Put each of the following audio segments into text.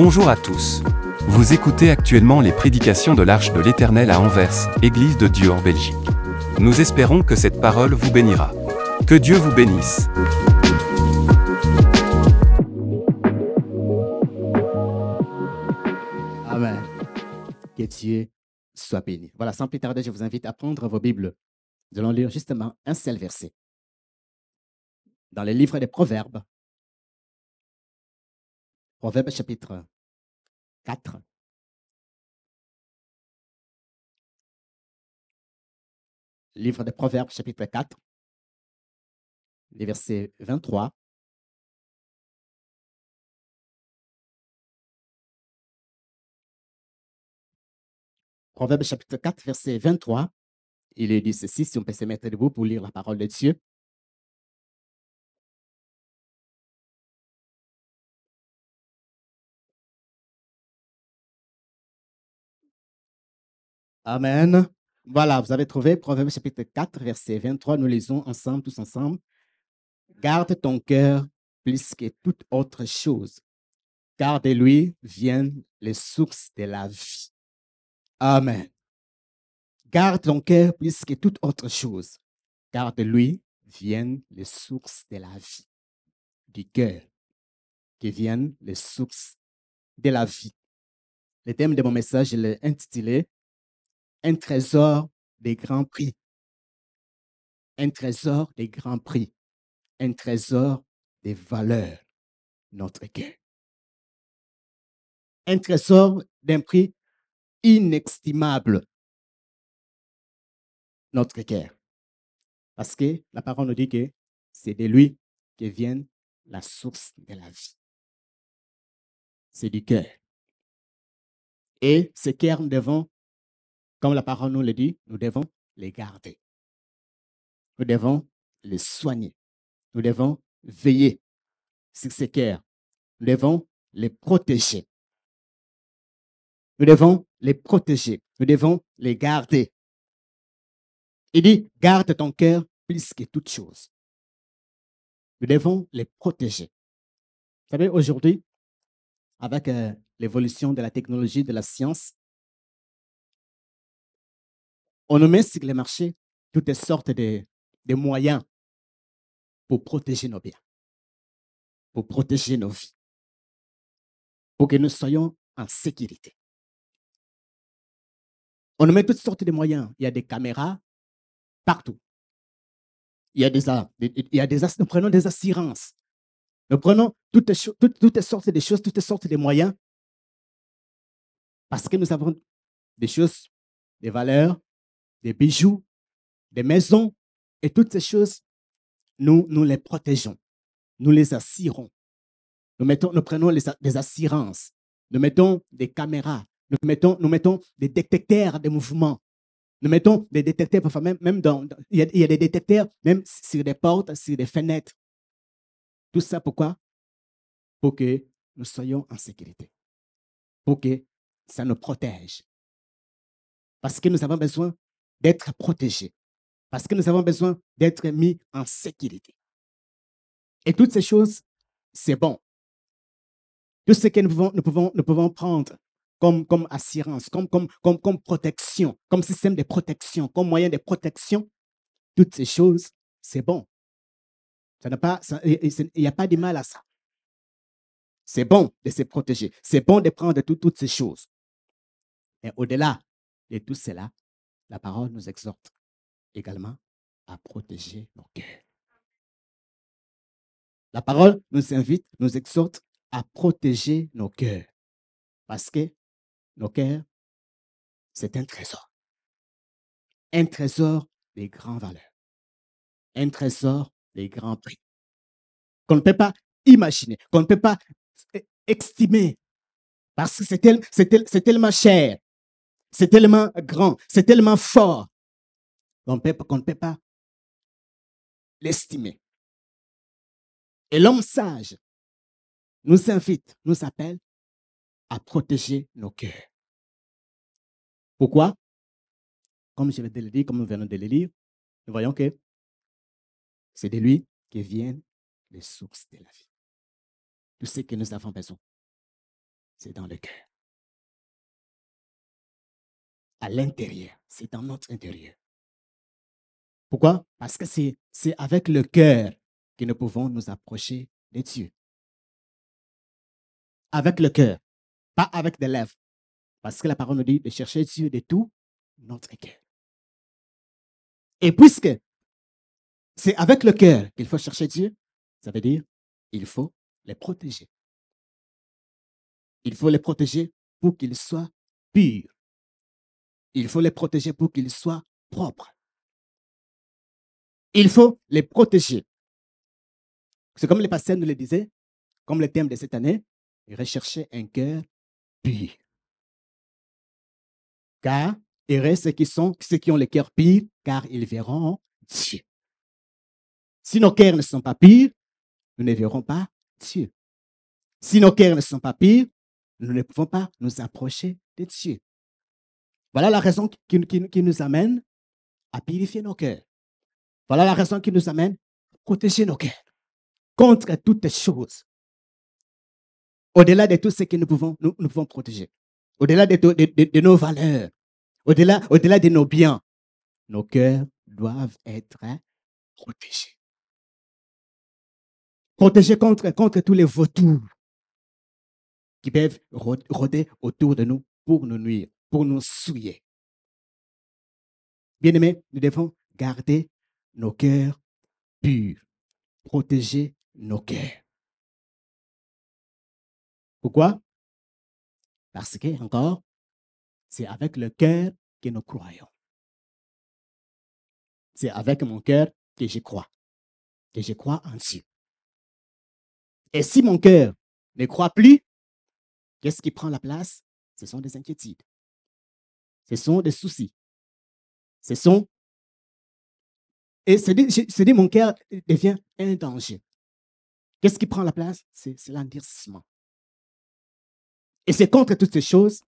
Bonjour à tous. Vous écoutez actuellement les prédications de l'Arche de l'Éternel à Anvers, Église de Dieu en Belgique. Nous espérons que cette parole vous bénira. Que Dieu vous bénisse. Amen. Que Dieu soit béni. Voilà, sans plus tarder, je vous invite à prendre vos Bibles. Nous allons lire justement un seul verset. Dans le livre des Proverbes, Proverbes chapitre 4. Livre des Proverbes chapitre 4, les versets 23. Proverbes chapitre 4, verset 23. Il est dit ceci, si on peut se mettre debout pour lire la parole de Dieu. Amen. Voilà, vous avez trouvé Proverbes chapitre 4, verset 23. Nous lisons ensemble, tous ensemble. Garde ton cœur plus que toute autre chose, car de lui viennent les sources de la vie. Amen. Garde ton cœur plus que toute autre chose, car de lui viennent les sources de la vie. Du cœur, qui viennent les sources de la vie. Le thème de mon message, je l'ai intitulé Un trésor des grands prix. Un trésor des grands prix. Un trésor des valeurs. Notre cœur. Un trésor d'un prix inestimable. Notre cœur. Parce que la parole nous dit que c'est de lui que vient la source de la vie. C'est du cœur. Et ce cœur, nous devons, comme la parole nous le dit, nous devons les garder. Nous devons les soigner. Nous devons veiller sur ces cœurs. Nous devons les protéger. Nous devons les protéger. Nous devons les garder. Il dit, garde ton cœur plus que toute chose. Nous devons les protéger. Vous savez, aujourd'hui, avec euh, l'évolution de la technologie, de la science, on nous met sur le marché toutes sortes de, de moyens pour protéger nos biens, pour protéger nos vies, pour que nous soyons en sécurité. On nous met toutes sortes de moyens. Il y a des caméras partout. Il y a des, il y a des nous prenons des assurances. Nous prenons toutes, toutes, toutes sortes de choses, toutes sortes de moyens parce que nous avons des choses, des valeurs, des bijoux, des maisons et toutes ces choses, nous, nous les protégeons. Nous les assurons. Nous, mettons, nous prenons des assurances. Nous mettons des caméras. Nous mettons, nous mettons des détecteurs de mouvements. Nous mettons des détecteurs, parfois même, même dans, il y a des détecteurs même sur des portes, sur des fenêtres. Tout ça pourquoi? Pour que nous soyons en sécurité. Pour que ça nous protège. Parce que nous avons besoin d'être protégés. Parce que nous avons besoin d'être mis en sécurité. Et toutes ces choses, c'est bon. Tout ce que nous pouvons, nous pouvons, nous pouvons prendre comme, comme assurance, comme, comme, comme, protection, comme système de protection, comme moyen de protection, toutes ces choses, c'est bon. Pas, il n'y a pas de mal à ça. C'est bon de se protéger. C'est bon de prendre toutes ces choses. Et au-delà de tout cela, la parole nous exhorte également à protéger nos cœurs. La parole nous invite, nous exhorte à protéger nos cœurs. Parce que nos cœurs, c'est un trésor. Un trésor des grandes valeurs. Un trésor des grands prix. Qu'on ne peut pas imaginer, qu'on ne peut pas estimer. Parce que c'est tellement cher. C'est tellement grand, c'est tellement fort qu'on ne peut pas l'estimer. Et l'homme sage nous invite, nous appelle à protéger nos cœurs. Pourquoi? Comme je vais le dire, comme nous venons de le lire, nous voyons que c'est de lui que viennent les sources de la vie. Tout ce que nous avons besoin. c'est dans le cœur. À l'intérieur, c'est dans notre intérieur. Pourquoi? Parce que c'est avec le cœur que nous pouvons nous approcher de Dieu. Avec le cœur, pas avec des lèvres. Parce que la parole nous dit de chercher Dieu de tout notre cœur. Et puisque c'est avec le cœur qu'il faut chercher Dieu, ça veut dire il faut les protéger. Il faut les protéger pour qu'ils soient purs. Il faut les protéger pour qu'ils soient propres. Il faut les protéger. C'est comme les pasteurs nous le disaient, comme le thème de cette année, rechercher un cœur pur. Car heureux ceux qui sont, ceux qui ont le cœur pur, car ils verront Dieu. Si nos cœurs ne sont pas purs, nous ne verrons pas Dieu. Si nos cœurs ne sont pas purs, nous ne pouvons pas nous approcher de Dieu. Voilà la raison qui, nous amène à purifier nos cœurs. Voilà la raison qui nous amène à protéger nos cœurs contre toutes les choses. Au-delà de tout ce que nous pouvons, nous, pouvons protéger. Au-delà de, de, nos valeurs. Au-delà au -delà de nos biens. Nos cœurs doivent être protégés. Protégés contre, contre tous les vautours qui peuvent rôder autour de nous pour nous nuire, pour nous souiller. Bien-aimés, nous devons garder nos cœurs purs, protéger nos cœurs. Pourquoi? Parce que, encore, c'est avec le cœur que nous croyons. C'est avec mon cœur que je crois, que je crois en Dieu. Et si mon cœur ne croit plus, qu'est-ce qui prend la place? Ce sont des inquiétudes. Ce sont des soucis. Ce sont et c'est dit, mon cœur devient un danger. Qu'est-ce qui prend la place? C'est l'endurcissement. Et c'est contre toutes ces choses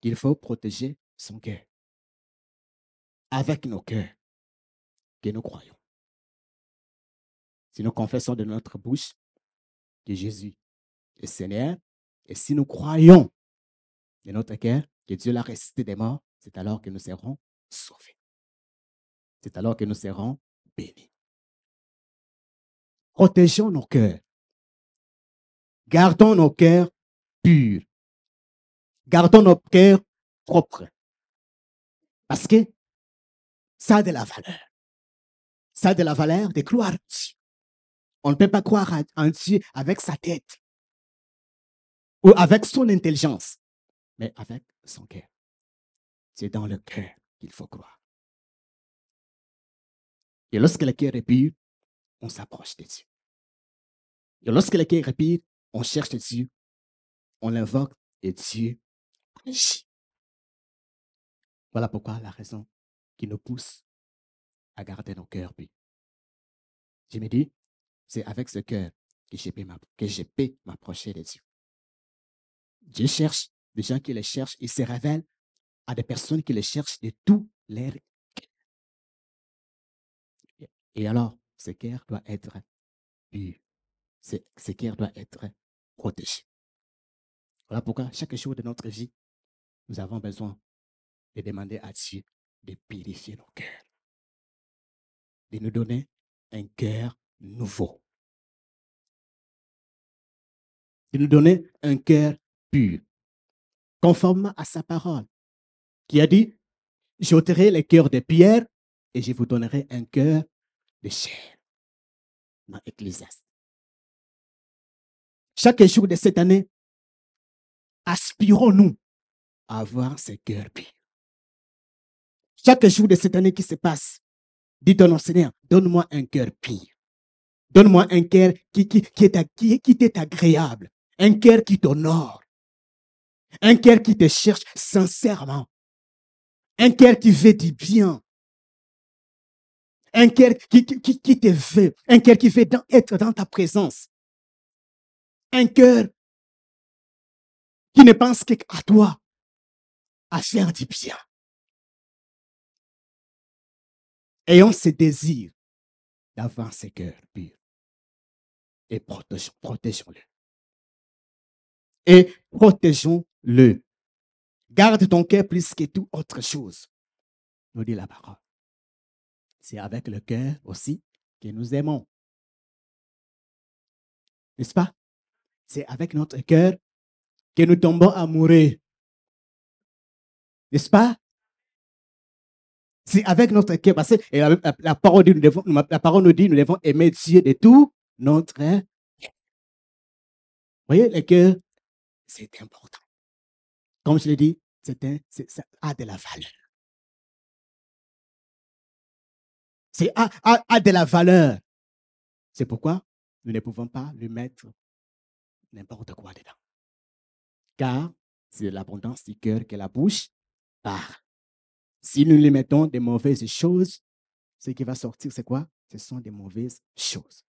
qu'il faut protéger son cœur. Avec nos cœurs que nous croyons. Si nous confessons de notre bouche que Jésus est Seigneur, et si nous croyons de notre cœur que Dieu l'a ressuscité des morts, c'est alors que nous serons sauvés c'est alors que nous serons bénis. Protégeons nos cœurs. Gardons nos cœurs purs. Gardons nos cœurs propres. Parce que ça a de la valeur. Ça a de la valeur de croire en Dieu. On ne peut pas croire en Dieu avec sa tête ou avec son intelligence, mais avec son cœur. C'est dans le cœur qu'il faut croire. Et lorsque le cœur est pur, on s'approche de Dieu. Et lorsque le cœur est pur, on cherche Dieu, on l'invoque et Dieu agit. Voilà pourquoi la raison qui nous pousse à garder nos cœurs purs. Je me dis, c'est avec ce cœur que je peux m'approcher de Dieu. Dieu cherche des gens qui le cherchent, il se révèle à des personnes qui le cherchent de tout leur et alors, ce cœur doit être pur. Ce, cœur doit être protégé. Voilà pourquoi chaque jour de notre vie, nous avons besoin de demander à Dieu de purifier nos cœurs, de nous donner un cœur nouveau, de nous donner un cœur pur, conformément à sa parole, qui a dit, j'ôterai le cœur de pierre et je vous donnerai un cœur de chair dans Ecclésiaste. Chaque jour de cette année, aspirons-nous à avoir ce cœur pur. Chaque jour de cette année qui se passe, dites-nous, Seigneur, donne-moi un cœur pur. Donne-moi un cœur qui, qui, qui, est, qui, qui t'est agréable, un cœur qui t'honore, un cœur qui te cherche sincèrement, un cœur qui veut du bien, un cœur qui, te veut, un cœur qui veut être dans ta présence, un cœur qui ne pense qu'à toi, à faire du bien. Ayons ce désir d'avoir ce cœurs purs et protégeons-le. et protégeons-le. Garde ton cœur plus que toute autre chose, nous dit la parole. C'est avec le cœur aussi que nous aimons. N'est-ce pas? C'est avec notre cœur que nous tombons amoureux. N'est-ce pas? C'est avec notre cœur. Parce que la, parole nous devons, la nous devons aimer Dieu de tout notre cœur. Voyez, le cœur, c'est important. Comme je l'ai dit, ça a de la valeur. C'est a, a de la valeur. C'est pourquoi nous ne pouvons pas lui mettre n'importe quoi dedans. Car c'est l'abondance du cœur que la bouche parle. Si nous lui mettons des mauvaises choses, ce qui va sortir, c'est quoi? Ce sont des mauvaises choses.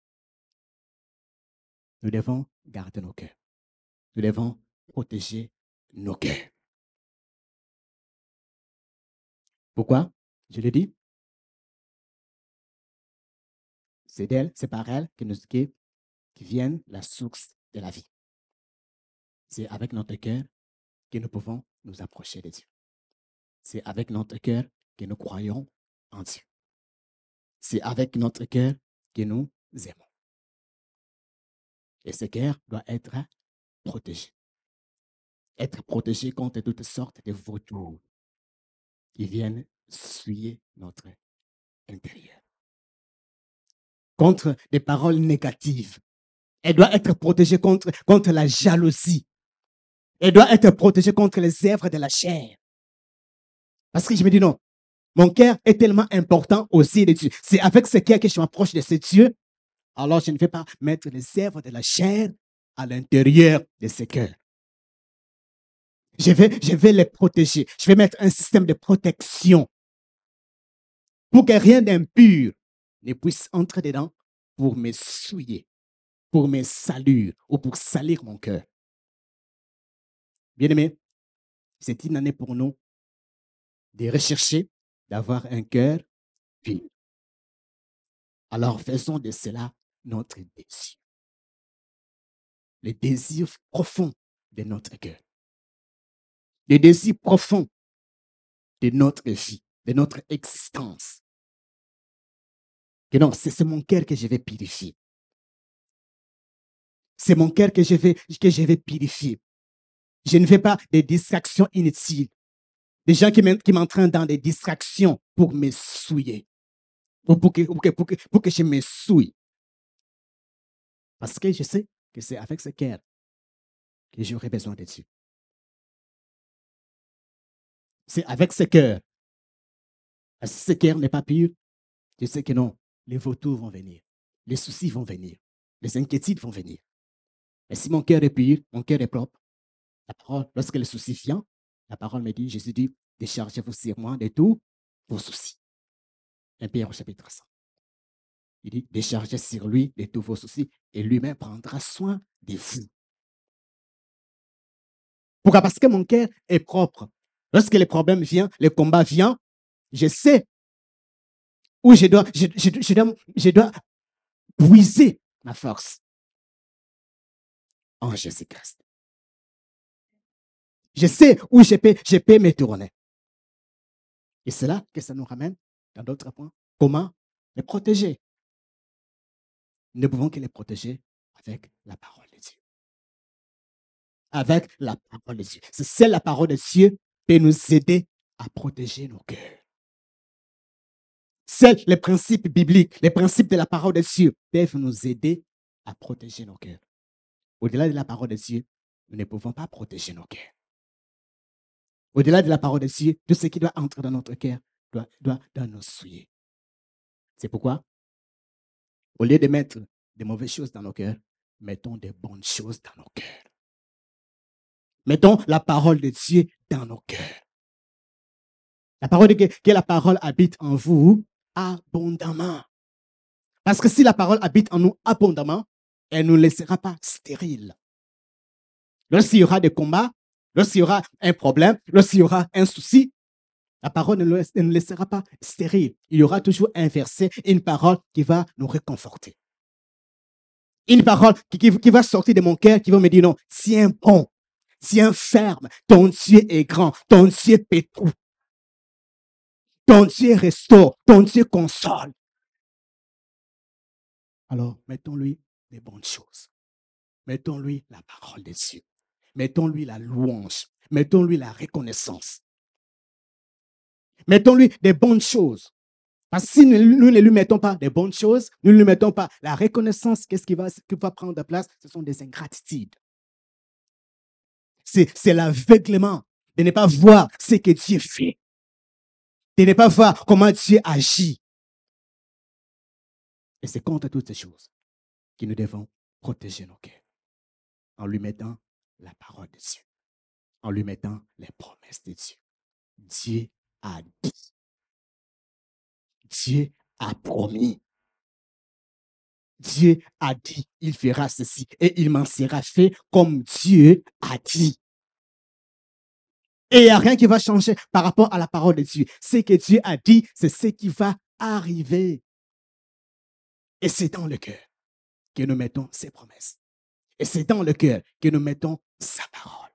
Nous devons garder nos cœurs. Nous devons protéger nos cœurs. Pourquoi? Je l'ai dit. C'est d'elle, c'est par elle que nous, qui, viennent la source de la vie. C'est avec notre cœur que nous pouvons nous approcher de Dieu. C'est avec notre cœur que nous croyons en Dieu. C'est avec notre cœur que nous aimons. Et ce cœur doit être protégé. Être protégé contre toutes sortes de vautours qui viennent souiller notre intérieur. Contre des paroles négatives. Elle doit être protégée contre, contre la jalousie. Elle doit être protégée contre les œuvres de la chair. Parce que je me dis non, mon cœur est tellement important aussi de Dieu. C'est avec ce cœur que je m'approche de ce Dieu. Alors je ne vais pas mettre les œuvres de la chair à l'intérieur de ce cœur. Je vais, les protéger. Je vais mettre un système de protection pour que rien d'impur ne puisse entrer dedans pour me souiller, pour me salir ou pour salir mon cœur. Bien aimé, c'est une année pour nous de rechercher, d'avoir un cœur pur. Alors faisons de cela notre désir. Le désir profond de notre cœur. Le désir profond de notre vie, de notre existence. Que non, c'est mon cœur que je vais purifier. C'est mon cœur que je vais, que je vais purifier. Je ne fais pas des distractions inutiles. Des gens qui m'entraînent dans des distractions pour me souiller. Ou pour que, pour que, pour que, je me souille. Parce que je sais que c'est avec ce cœur que j'aurai besoin de Dieu. C'est avec ce cœur. Si ce cœur n'est pas pur, je sais que non, les vautours vont venir, les soucis vont venir, les inquiétudes vont venir. Mais si mon cœur est pur, mon cœur est propre, la parole, lorsque le souci vient, la parole me dit, Jésus dit, déchargez-vous sur moi de tous vos soucis. 1 Pierre au chapitre 100. Il dit, déchargez sur lui de tous vos soucis et lui-même prendra soin de vous. Pourquoi? Parce que mon cœur est propre. Lorsque les problèmes viennent, le combat vient, je sais où je dois, je, dois, je dois puiser ma force en Jésus-Christ. Je sais où je peux, je peux me tourner. Et c'est là que ça nous ramène dans d'autres points. Comment les protéger? Nous ne pouvons que les protéger avec la parole de Dieu. Avec la parole de Dieu. C'est la parole de Dieu peut nous aider à protéger nos cœurs. C'est les principes bibliques, les principes de la parole de Dieu peuvent nous aider à protéger nos cœurs. Au-delà de la parole de Dieu, nous ne pouvons pas protéger nos cœurs. Au-delà de la parole de Dieu, tout ce qui doit entrer dans notre cœur doit, doit, nous souiller. C'est pourquoi, au lieu de mettre des mauvaises choses dans nos cœurs, mettons des bonnes choses dans nos cœurs. Mettons la parole de Dieu dans nos cœurs. La parole de que la parole habite en vous abondamment. Parce que si la parole habite en nous abondamment, elle ne nous laissera pas stériles. Lorsqu'il y aura des combats, Lorsqu'il y aura un problème, lorsqu'il y aura un souci, la parole ne nous laissera pas stérile. Il y aura toujours un verset, une parole qui va nous réconforter. Une parole qui, va sortir de mon cœur, qui va me dire non, tiens bon, Tiens ferme. Ton Dieu est grand. Ton Dieu peut. Ton Dieu restaure. Ton Dieu console. Alors, mettons-lui des bonnes choses. Mettons-lui la parole de Dieu. Mettons-lui la louange. Mettons-lui la reconnaissance. Mettons-lui des bonnes choses. Parce que si nous, ne lui mettons pas des bonnes choses, nous ne lui mettons pas la reconnaissance, qu'est-ce qui va, qui va prendre place? Ce sont des ingratitudes. C'est, l'aveuglement de ne pas voir ce que Dieu fait, de ne pas voir comment Dieu agit. Et c'est contre toutes ces choses que nous devons protéger nos cœurs en lui mettant la parole de Dieu, en lui mettant les promesses de Dieu. Dieu a dit. Dieu a promis. Dieu a dit, il fera ceci et il m'en sera fait comme Dieu a dit. Et il n'y a rien qui va changer par rapport à la parole de Dieu. Ce que Dieu a dit, c'est ce qui va arriver. Et c'est dans le cœur que nous mettons ses promesses. Et c'est dans le cœur que nous mettons sa parole.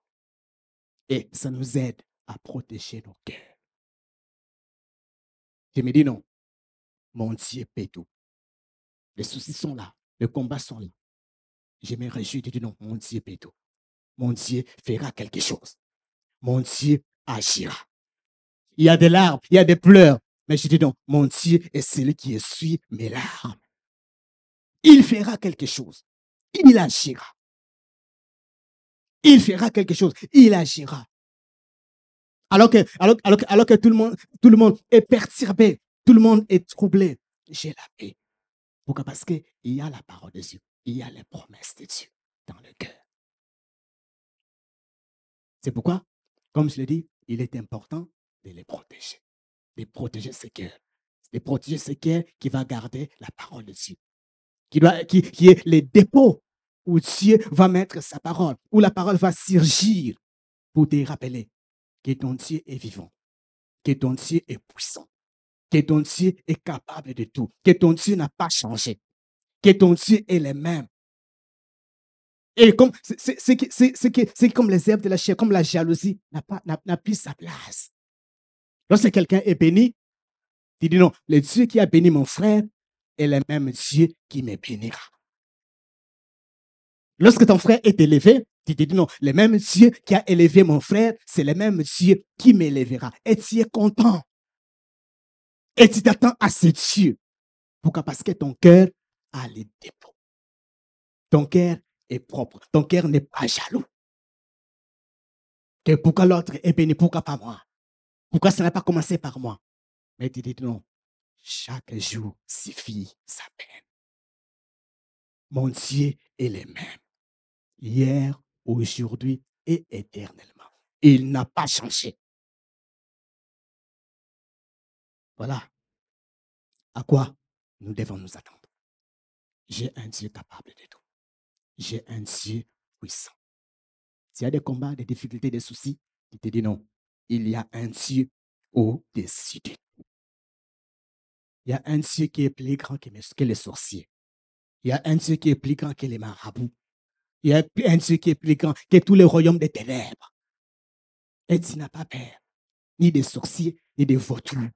Et ça nous aide à protéger nos cœurs. Je me dis non, mon Dieu paie tout. Les soucis sont là, les combats sont là. Je me réjouis de dire non, mon Dieu paie tout. Mon Dieu fera quelque chose. Mon Dieu agira. Il y a des larmes, il y a des pleurs, mais je dis non, mon Dieu est celui qui essuie mes larmes. Il fera quelque chose. Il agira. Il fera quelque chose. Il agira. Alors que, alors que tout, le monde, tout le monde est perturbé, tout le monde est troublé, j'ai la paix. Pourquoi? Parce qu'il y a la parole de Dieu, il y a les promesses de Dieu dans le cœur. C'est pourquoi, comme je l'ai dit, il est important de les protéger, de protéger ses cœurs, de protéger ses cœurs qui va garder la parole de Dieu, qui, qui, est les dépôts où Dieu va mettre sa parole, où la parole va surgir pour te rappeler que ton Dieu est vivant, que ton Dieu est puissant, que ton Dieu est capable de tout, que ton Dieu n'a pas changé, que ton Dieu est le même. Et comme c'est comme les herbes de la chair, comme la jalousie n'a plus sa place. Lorsque quelqu'un est béni, tu dis non, le Dieu qui a béni mon frère est le même Dieu qui me bénira. Lorsque ton frère est élevé, tu dis non, le même Dieu qui a élevé mon frère, c'est le même Dieu qui m'élèvera. Et tu es content. Et tu t'attends à ce Dieu. Pourquoi? Parce que ton cœur a les dépôts. Ton cœur est propre. Ton cœur n'est pas jaloux. Que pourquoi l'autre est béni, pourquoi pas moi? Pourquoi ça n'a pas commencé par moi? Mais tu dis non, chaque jour suffit sa peine. Mon Dieu est le même. Hier, aujourd'hui et éternellement. Il n'a pas changé. Voilà. À quoi nous devons nous attendre. J'ai un Dieu capable de tout. J'ai un Dieu puissant. S'il y a des combats, des difficultés, des soucis, il te dit non. Il y a un Dieu au-dessus de tout. Il y a un Dieu qui est plus grand que les sorciers. Il y a un Dieu qui est plus grand que les marabouts. Il y a un Dieu qui est plus grand que tous les royaumes des ténèbres. Et tu n'as pas peur, ni des sorciers, ni des vautours.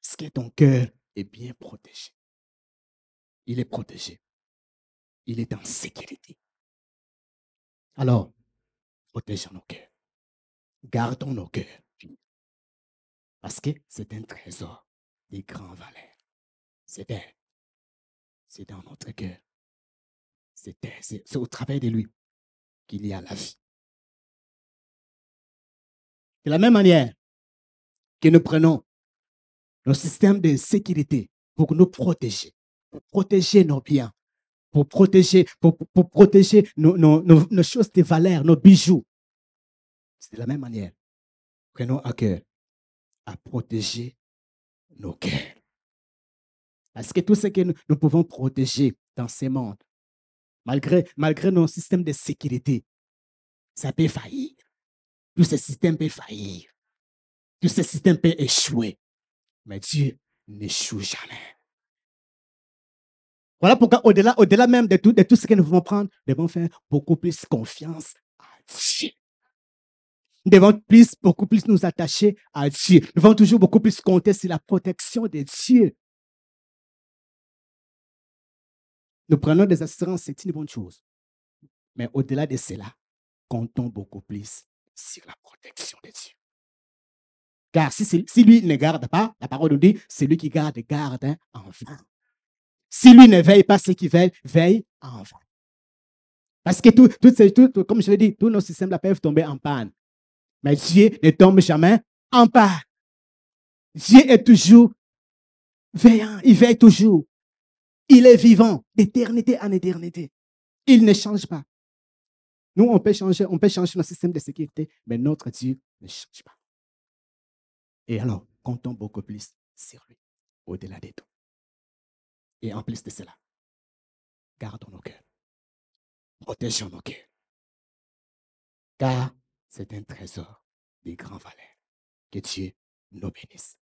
Parce que ton cœur est bien protégé. Il est protégé. Il est en sécurité. Alors, protégeons nos cœurs. Gardons nos cœurs. Parce que c'est un trésor de grand valeur. C'est C'est dans notre cœur. C'est au travers de lui qu'il y a la vie. De la même manière que nous prenons nos systèmes de sécurité pour nous protéger, pour protéger nos biens, pour protéger, pour, protéger nos, nos, choses de valeur, nos bijoux. C'est de la même manière. Prenons à cœur à protéger nos cœurs. Parce que tout ce que nous, pouvons protéger dans ce monde, malgré, malgré nos systèmes de sécurité, ça peut faillir. Tout ce système peut faillir. Tout ce système peut échouer. Mais Dieu n'échoue jamais. Voilà pourquoi, au-delà, même de tout, ce que nous pouvons prendre, nous devons faire beaucoup plus confiance à Dieu. Nous devons plus, beaucoup plus nous attacher à Dieu. Nous devons toujours beaucoup plus compter sur la protection de Dieu. Nous prenons des assurances, c'est une bonne chose. Mais au-delà de cela, comptons beaucoup plus sur la protection de Dieu. Car si, si lui ne garde pas, la parole nous dit, celui qui garde, garde en vain. Si lui ne veille pas, ceux qui veillent, veillent en vain. Parce que tout, tout, comme je l'ai dit, tous nos systèmes peuvent tomber en panne. Mais Dieu ne tombe jamais en panne. Dieu est toujours veillant, il veille toujours. Il est vivant d'éternité en éternité. Il ne change pas. Nous, on peut changer, on peut changer notre système de sécurité, mais notre Dieu ne change pas. Et alors, comptons beaucoup plus sur lui, au-delà de tout. Et en plus de cela, gardons nos cœurs. Protégeons nos cœurs. Car c'est un trésor de grand valeur. Que Dieu nous bénisse.